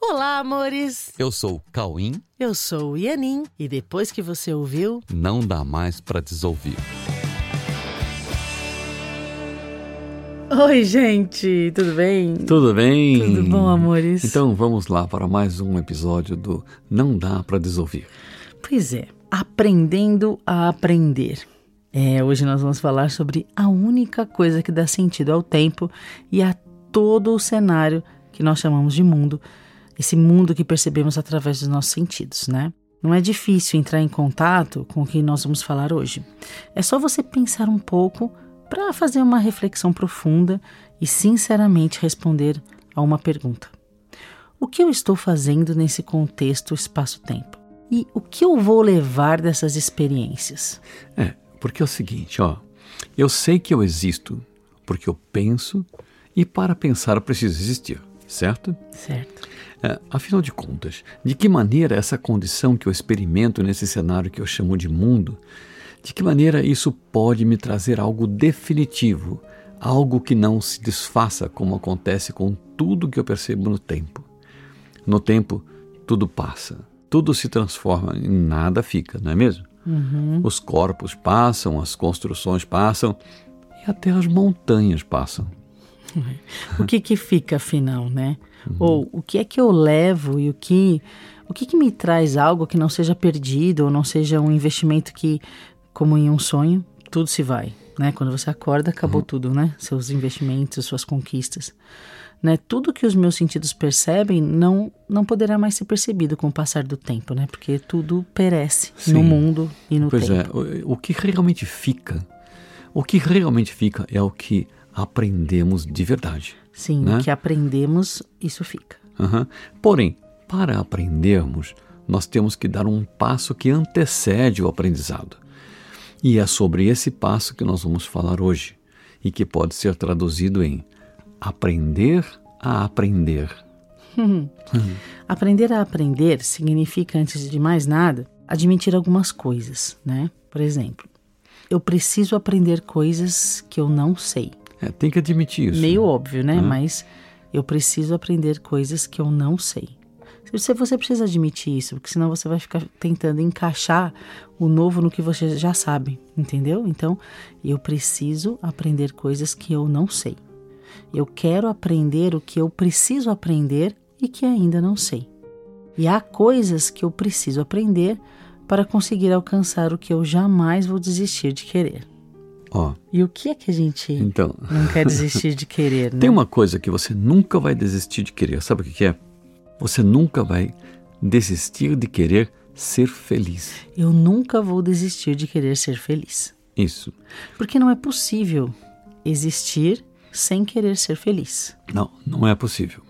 Olá, amores! Eu sou o Cauim. Eu sou o Ianin. E depois que você ouviu, Não dá mais pra desouvir. Oi, gente! Tudo bem? Tudo bem? Tudo bom, amores? Então vamos lá para mais um episódio do Não Dá Pra Desouvir. Pois é, aprendendo a aprender. É, hoje nós vamos falar sobre a única coisa que dá sentido ao tempo e a todo o cenário que nós chamamos de mundo, esse mundo que percebemos através dos nossos sentidos, né? Não é difícil entrar em contato com o que nós vamos falar hoje. É só você pensar um pouco para fazer uma reflexão profunda e sinceramente responder a uma pergunta. O que eu estou fazendo nesse contexto espaço-tempo? E o que eu vou levar dessas experiências? É, porque é o seguinte, ó. Eu sei que eu existo porque eu penso e para pensar eu preciso existir, certo? Certo. É, afinal de contas, de que maneira essa condição que eu experimento nesse cenário que eu chamo de mundo, de que maneira isso pode me trazer algo definitivo, algo que não se desfaça como acontece com tudo que eu percebo no tempo? No tempo, tudo passa, tudo se transforma e nada fica, não é mesmo? Uhum. Os corpos passam, as construções passam e até as montanhas passam. O que que fica afinal, né? Ou o que é que eu levo e o que o que que me traz algo que não seja perdido ou não seja um investimento que, como em um sonho, tudo se vai, né? Quando você acorda, acabou tudo, né? Seus investimentos, suas conquistas, né? Tudo que os meus sentidos percebem não não poderá mais ser percebido com o passar do tempo, né? Porque tudo perece Sim. no mundo e no Pois tempo. é, o, o que realmente fica, o que realmente fica é o que aprendemos de verdade. Sim, né? o que aprendemos, isso fica. Aham. Porém, para aprendermos, nós temos que dar um passo que antecede o aprendizado. E é sobre esse passo que nós vamos falar hoje, e que pode ser traduzido em aprender a aprender. Aprender a aprender significa, antes de mais nada, admitir algumas coisas, né? Por exemplo, eu preciso aprender coisas que eu não sei. É, tem que admitir isso. Meio óbvio, né? Mas eu preciso aprender coisas que eu não sei. Você, você precisa admitir isso, porque senão você vai ficar tentando encaixar o novo no que você já sabe, entendeu? Então, eu preciso aprender coisas que eu não sei. Eu quero aprender o que eu preciso aprender e que ainda não sei. E há coisas que eu preciso aprender para conseguir alcançar o que eu jamais vou desistir de querer. Ó, E o que é que a gente então, não quer desistir de querer, né? tem uma coisa que você nunca vai desistir de querer. Sabe o que que é? Você nunca vai desistir de querer ser feliz. Eu nunca vou desistir de querer ser feliz. Isso. Porque não é possível existir sem querer ser feliz. Não, não é possível.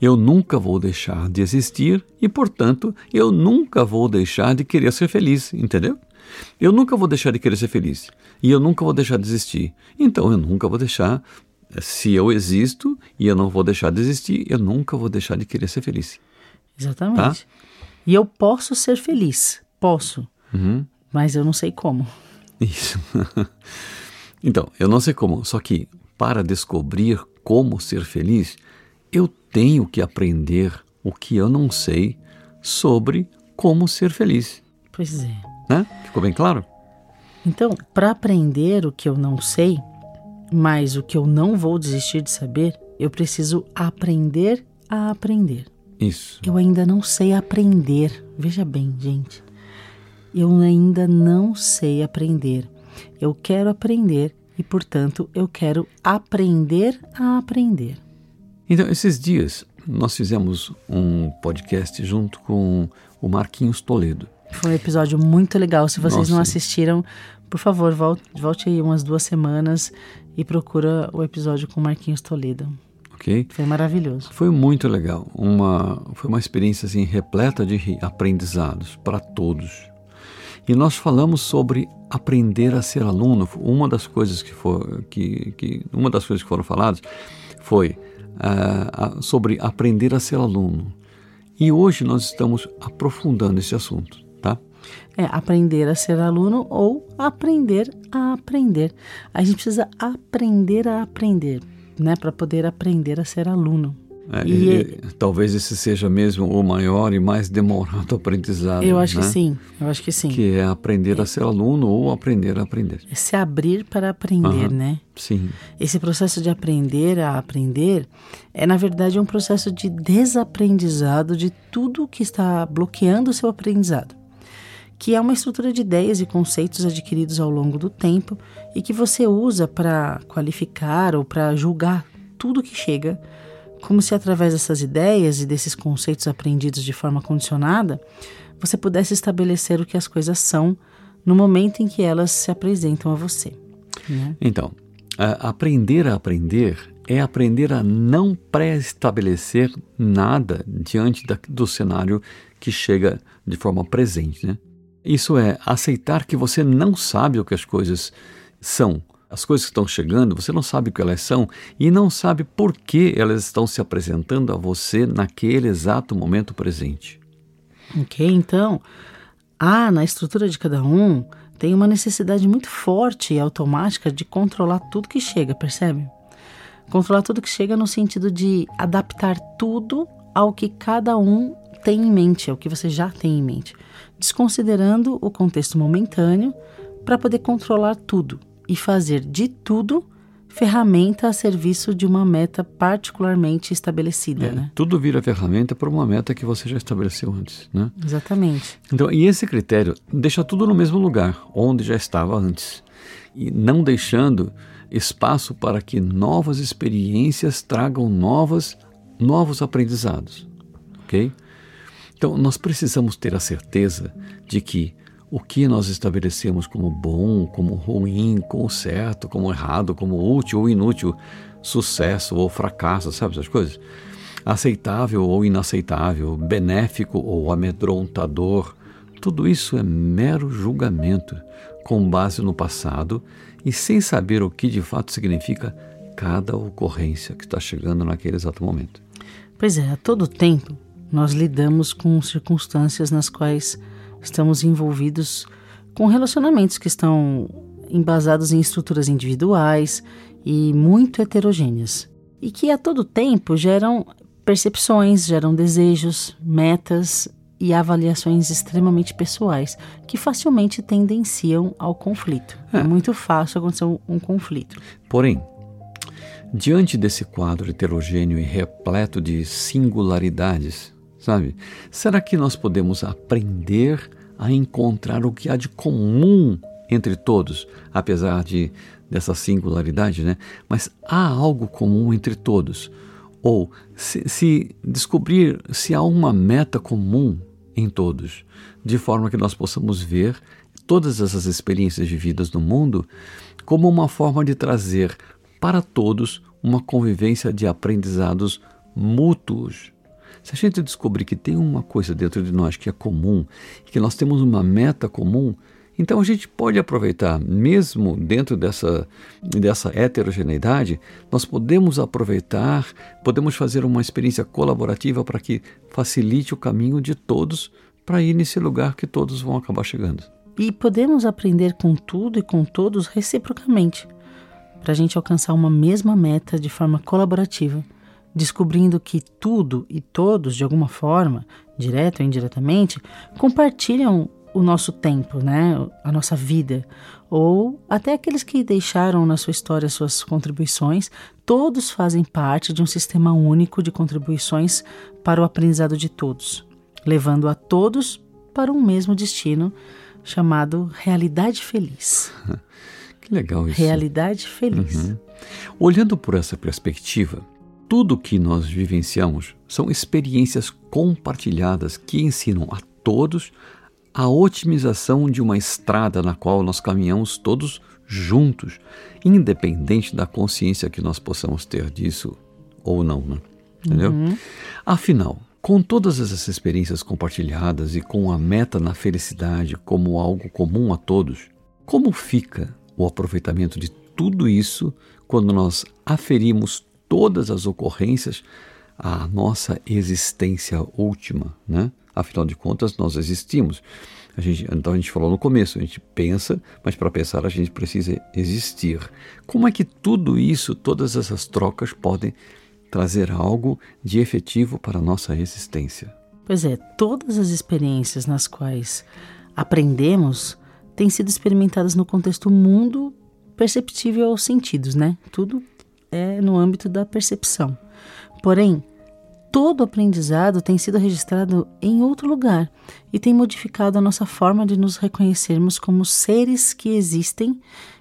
Eu nunca vou deixar de existir e, portanto, eu nunca vou deixar de querer ser feliz, entendeu? Eu nunca vou deixar de querer ser feliz e eu nunca vou deixar de existir. Então, eu nunca vou deixar, se eu existo e eu não vou deixar de existir, eu nunca vou deixar de querer ser feliz. Exatamente. E eu posso ser feliz. Posso. Mas eu não sei como. Isso. então, eu não sei como, só que para descobrir como ser feliz, eu tenho que aprender o que eu não sei sobre como ser feliz. Pois é. Né? Ficou bem claro? Então, para aprender o que eu não sei, mas o que eu não vou desistir de saber, eu preciso aprender a aprender. Isso. Eu ainda não sei aprender. Veja bem, gente. Eu ainda não sei aprender. Eu quero aprender e, portanto, eu quero aprender a aprender. Então, esses dias nós fizemos um podcast junto com o Marquinhos Toledo. Foi um episódio muito legal. Se vocês não Nossa. assistiram, por favor, volte, volte aí umas duas semanas e procura o episódio com Marquinhos Toledo. Ok? Foi maravilhoso. Foi muito legal. Uma, foi uma experiência assim, repleta de aprendizados para todos. E nós falamos sobre aprender a ser aluno. Uma das coisas que, for, que, que uma das coisas que foram faladas foi ah, sobre aprender a ser aluno. E hoje nós estamos aprofundando esse assunto, tá? É aprender a ser aluno ou aprender a aprender. A gente precisa aprender a aprender, né, para poder aprender a ser aluno. É, e, e, talvez esse seja mesmo o maior e mais demorado aprendizado. Eu acho né? que sim, eu acho que sim. Que é aprender a ser aluno ou aprender a aprender. É se abrir para aprender, uhum. né? Sim. Esse processo de aprender a aprender é, na verdade, um processo de desaprendizado de tudo que está bloqueando o seu aprendizado que é uma estrutura de ideias e conceitos adquiridos ao longo do tempo e que você usa para qualificar ou para julgar tudo que chega, como se através dessas ideias e desses conceitos aprendidos de forma condicionada, você pudesse estabelecer o que as coisas são no momento em que elas se apresentam a você. Né? Então, aprender a aprender é aprender a não pré-estabelecer nada diante da, do cenário que chega de forma presente, né? Isso é aceitar que você não sabe o que as coisas são. As coisas que estão chegando, você não sabe o que elas são e não sabe por que elas estão se apresentando a você naquele exato momento presente. Ok, então, há na estrutura de cada um tem uma necessidade muito forte e automática de controlar tudo que chega, percebe? Controlar tudo que chega no sentido de adaptar tudo ao que cada um tem em mente, ao que você já tem em mente desconsiderando o contexto momentâneo para poder controlar tudo e fazer de tudo ferramenta a serviço de uma meta particularmente estabelecida, é, né? Tudo vira ferramenta para uma meta que você já estabeleceu antes, né? Exatamente. Então, e esse critério deixa tudo no mesmo lugar, onde já estava antes, e não deixando espaço para que novas experiências tragam novas, novos aprendizados, ok? Então, nós precisamos ter a certeza de que o que nós estabelecemos como bom, como ruim, como certo, como errado, como útil ou inútil, sucesso ou fracasso, sabe essas coisas? Aceitável ou inaceitável, benéfico ou amedrontador, tudo isso é mero julgamento com base no passado e sem saber o que de fato significa cada ocorrência que está chegando naquele exato momento. Pois é, a todo tempo nós lidamos com circunstâncias nas quais estamos envolvidos com relacionamentos que estão embasados em estruturas individuais e muito heterogêneas, e que a todo tempo geram percepções, geram desejos, metas e avaliações extremamente pessoais que facilmente tendenciam ao conflito. É, é muito fácil acontecer um, um conflito. Porém, diante desse quadro heterogêneo e repleto de singularidades, sabe? Será que nós podemos aprender a encontrar o que há de comum entre todos, apesar de dessa singularidade, né? Mas há algo comum entre todos. Ou se, se descobrir se há uma meta comum em todos, de forma que nós possamos ver todas essas experiências vividas no mundo como uma forma de trazer para todos uma convivência de aprendizados mútuos se a gente descobrir que tem uma coisa dentro de nós que é comum, que nós temos uma meta comum, então a gente pode aproveitar, mesmo dentro dessa, dessa heterogeneidade, nós podemos aproveitar, podemos fazer uma experiência colaborativa para que facilite o caminho de todos para ir nesse lugar que todos vão acabar chegando. E podemos aprender com tudo e com todos reciprocamente, para a gente alcançar uma mesma meta de forma colaborativa descobrindo que tudo e todos, de alguma forma, direta ou indiretamente, compartilham o nosso tempo, né? a nossa vida, ou até aqueles que deixaram na sua história suas contribuições, todos fazem parte de um sistema único de contribuições para o aprendizado de todos, levando a todos para um mesmo destino chamado realidade feliz. Que legal isso. Realidade feliz. Uhum. Olhando por essa perspectiva, tudo que nós vivenciamos são experiências compartilhadas que ensinam a todos a otimização de uma estrada na qual nós caminhamos todos juntos, independente da consciência que nós possamos ter disso ou não, né? entendeu? Uhum. Afinal, com todas essas experiências compartilhadas e com a meta na felicidade como algo comum a todos, como fica o aproveitamento de tudo isso quando nós aferimos todas as ocorrências à nossa existência última, né? Afinal de contas, nós existimos. A gente, então a gente falou no começo, a gente pensa, mas para pensar a gente precisa existir. Como é que tudo isso, todas essas trocas podem trazer algo de efetivo para a nossa existência. Pois é, todas as experiências nas quais aprendemos têm sido experimentadas no contexto mundo perceptível aos sentidos, né? Tudo é no âmbito da percepção. Porém, todo aprendizado tem sido registrado em outro lugar e tem modificado a nossa forma de nos reconhecermos como seres que existem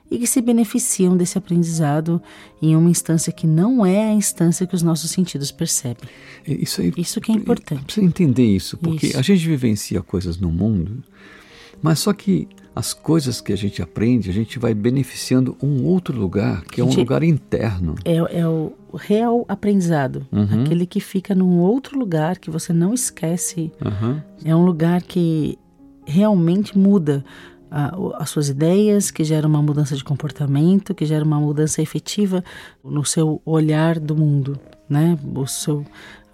e que se beneficiam desse aprendizado em uma instância que não é a instância que os nossos sentidos percebem. Isso, aí, isso que é importante. Precisa entender isso, porque isso. a gente vivencia coisas no mundo, mas só que as coisas que a gente aprende, a gente vai beneficiando um outro lugar, que é um lugar interno. É, é o real aprendizado, uhum. aquele que fica num outro lugar que você não esquece. Uhum. É um lugar que realmente muda as suas ideias, que gera uma mudança de comportamento, que gera uma mudança efetiva no seu olhar do mundo, né? O seu,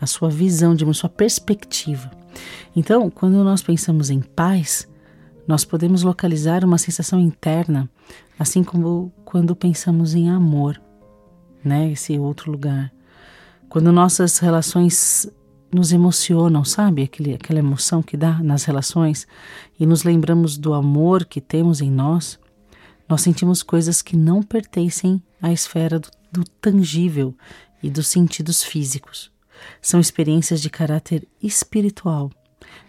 a sua visão de a sua perspectiva. Então, quando nós pensamos em paz, nós podemos localizar uma sensação interna, assim como quando pensamos em amor, né? Esse outro lugar. Quando nossas relações nos emocionam, sabe? Aquele, aquela emoção que dá nas relações e nos lembramos do amor que temos em nós, nós sentimos coisas que não pertencem à esfera do, do tangível e dos sentidos físicos. São experiências de caráter espiritual,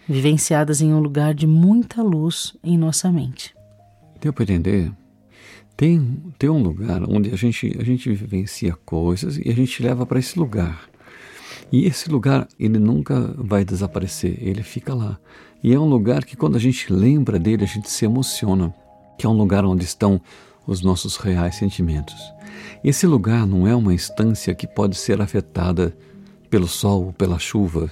vivenciadas em um lugar de muita luz em nossa mente. Deu para entender? Tem, tem um lugar onde a gente, a gente vivencia coisas e a gente leva para esse lugar. E esse lugar, ele nunca vai desaparecer, ele fica lá. E é um lugar que quando a gente lembra dele, a gente se emociona, que é um lugar onde estão os nossos reais sentimentos. Esse lugar não é uma instância que pode ser afetada pelo sol ou pela chuva.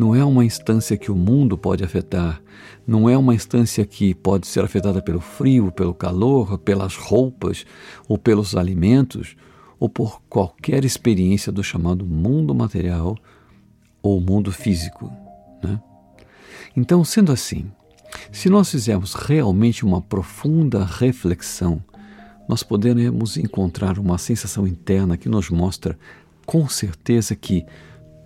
Não é uma instância que o mundo pode afetar. Não é uma instância que pode ser afetada pelo frio, pelo calor, pelas roupas ou pelos alimentos ou por qualquer experiência do chamado mundo material ou mundo físico. Né? Então, sendo assim, se nós fizermos realmente uma profunda reflexão, nós poderemos encontrar uma sensação interna que nos mostra com certeza que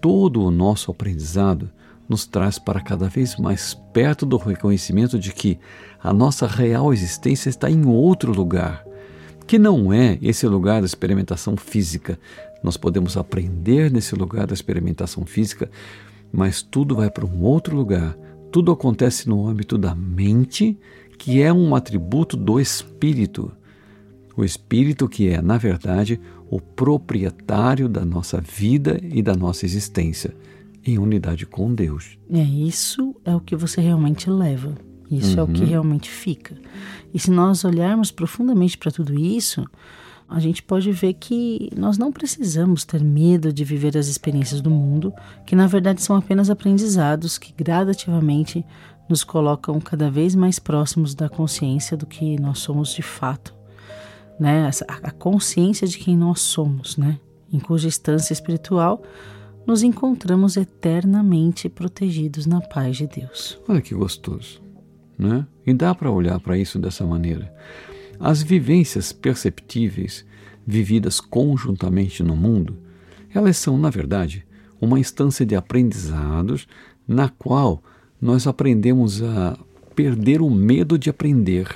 todo o nosso aprendizado nos traz para cada vez mais perto do reconhecimento de que a nossa real existência está em outro lugar que não é esse lugar da experimentação física. Nós podemos aprender nesse lugar da experimentação física, mas tudo vai para um outro lugar. Tudo acontece no âmbito da mente, que é um atributo do espírito. O espírito que é, na verdade, o proprietário da nossa vida e da nossa existência, em unidade com Deus. É isso é o que você realmente leva. Isso uhum. é o que uhum. realmente fica. E se nós olharmos profundamente para tudo isso, a gente pode ver que nós não precisamos ter medo de viver as experiências do mundo, que na verdade são apenas aprendizados que gradativamente nos colocam cada vez mais próximos da consciência do que nós somos de fato, né? A consciência de quem nós somos, né? Em cuja instância espiritual nos encontramos eternamente protegidos na paz de Deus. Olha que gostoso. Né? E dá para olhar para isso dessa maneira. As vivências perceptíveis, vividas conjuntamente no mundo, elas são, na verdade, uma instância de aprendizados na qual nós aprendemos a perder o medo de aprender.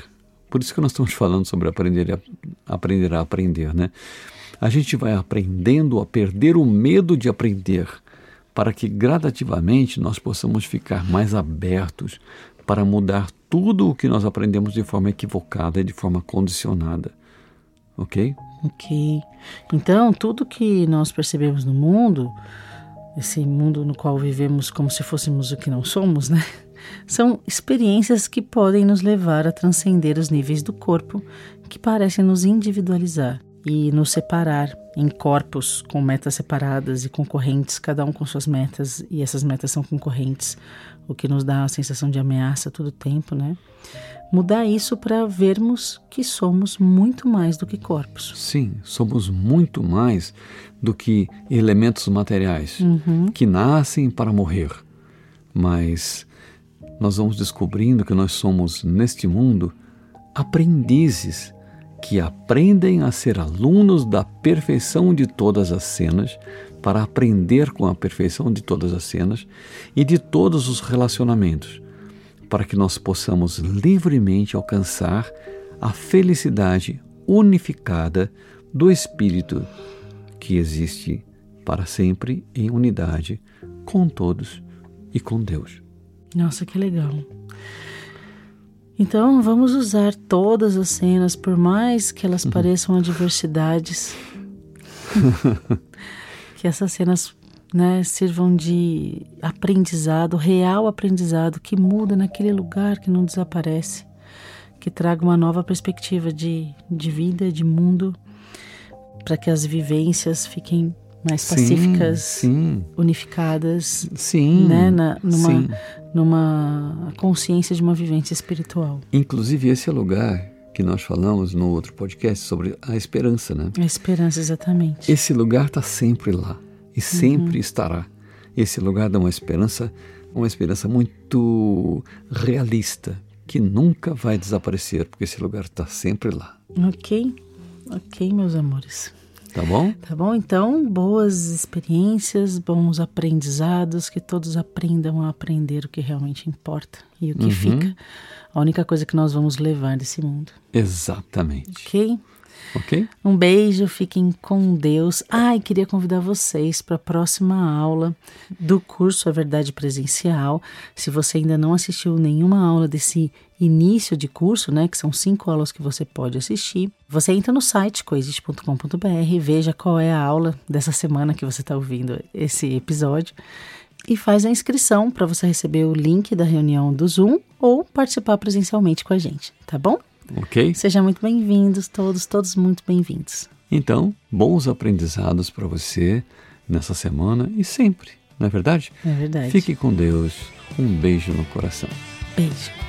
Por isso que nós estamos falando sobre aprender a aprender a aprender, né? A gente vai aprendendo a perder o medo de aprender, para que gradativamente nós possamos ficar mais abertos para mudar tudo o que nós aprendemos de forma equivocada e de forma condicionada. Ok? Ok. Então, tudo que nós percebemos no mundo, esse mundo no qual vivemos como se fôssemos o que não somos, né? São experiências que podem nos levar a transcender os níveis do corpo que parecem nos individualizar e nos separar em corpos com metas separadas e concorrentes, cada um com suas metas, e essas metas são concorrentes, o que nos dá a sensação de ameaça todo o tempo, né? Mudar isso para vermos que somos muito mais do que corpos. Sim, somos muito mais do que elementos materiais uhum. que nascem para morrer. Mas nós vamos descobrindo que nós somos, neste mundo, aprendizes que aprendem a ser alunos da perfeição de todas as cenas, para aprender com a perfeição de todas as cenas e de todos os relacionamentos, para que nós possamos livremente alcançar a felicidade unificada do Espírito que existe para sempre em unidade com todos e com Deus. Nossa, que legal. Então vamos usar todas as cenas, por mais que elas uhum. pareçam adversidades, que essas cenas né, sirvam de aprendizado, real aprendizado, que muda naquele lugar, que não desaparece, que traga uma nova perspectiva de, de vida, de mundo, para que as vivências fiquem mais pacíficas, sim, unificadas, sim, né, na, numa, sim. numa consciência de uma vivência espiritual. Inclusive esse é o lugar que nós falamos no outro podcast sobre a esperança, né? A esperança, exatamente. Esse lugar está sempre lá e sempre uhum. estará. Esse lugar dá uma esperança, uma esperança muito realista, que nunca vai desaparecer, porque esse lugar está sempre lá. Ok, ok, meus amores. Tá bom? Tá bom? Então, boas experiências, bons aprendizados, que todos aprendam a aprender o que realmente importa e o que uhum. fica. A única coisa que nós vamos levar desse mundo. Exatamente. Ok? Ok? Um beijo, fiquem com Deus. Ah, e queria convidar vocês para a próxima aula do curso A Verdade Presencial. Se você ainda não assistiu nenhuma aula desse início de curso, né, que são cinco aulas que você pode assistir, você entra no site coexiste.com.br, veja qual é a aula dessa semana que você está ouvindo esse episódio e faz a inscrição para você receber o link da reunião do Zoom ou participar presencialmente com a gente, tá bom? Ok. Sejam muito bem-vindos, todos, todos muito bem-vindos. Então, bons aprendizados para você nessa semana e sempre, não é verdade? É verdade. Fique com Deus. Um beijo no coração. Beijo.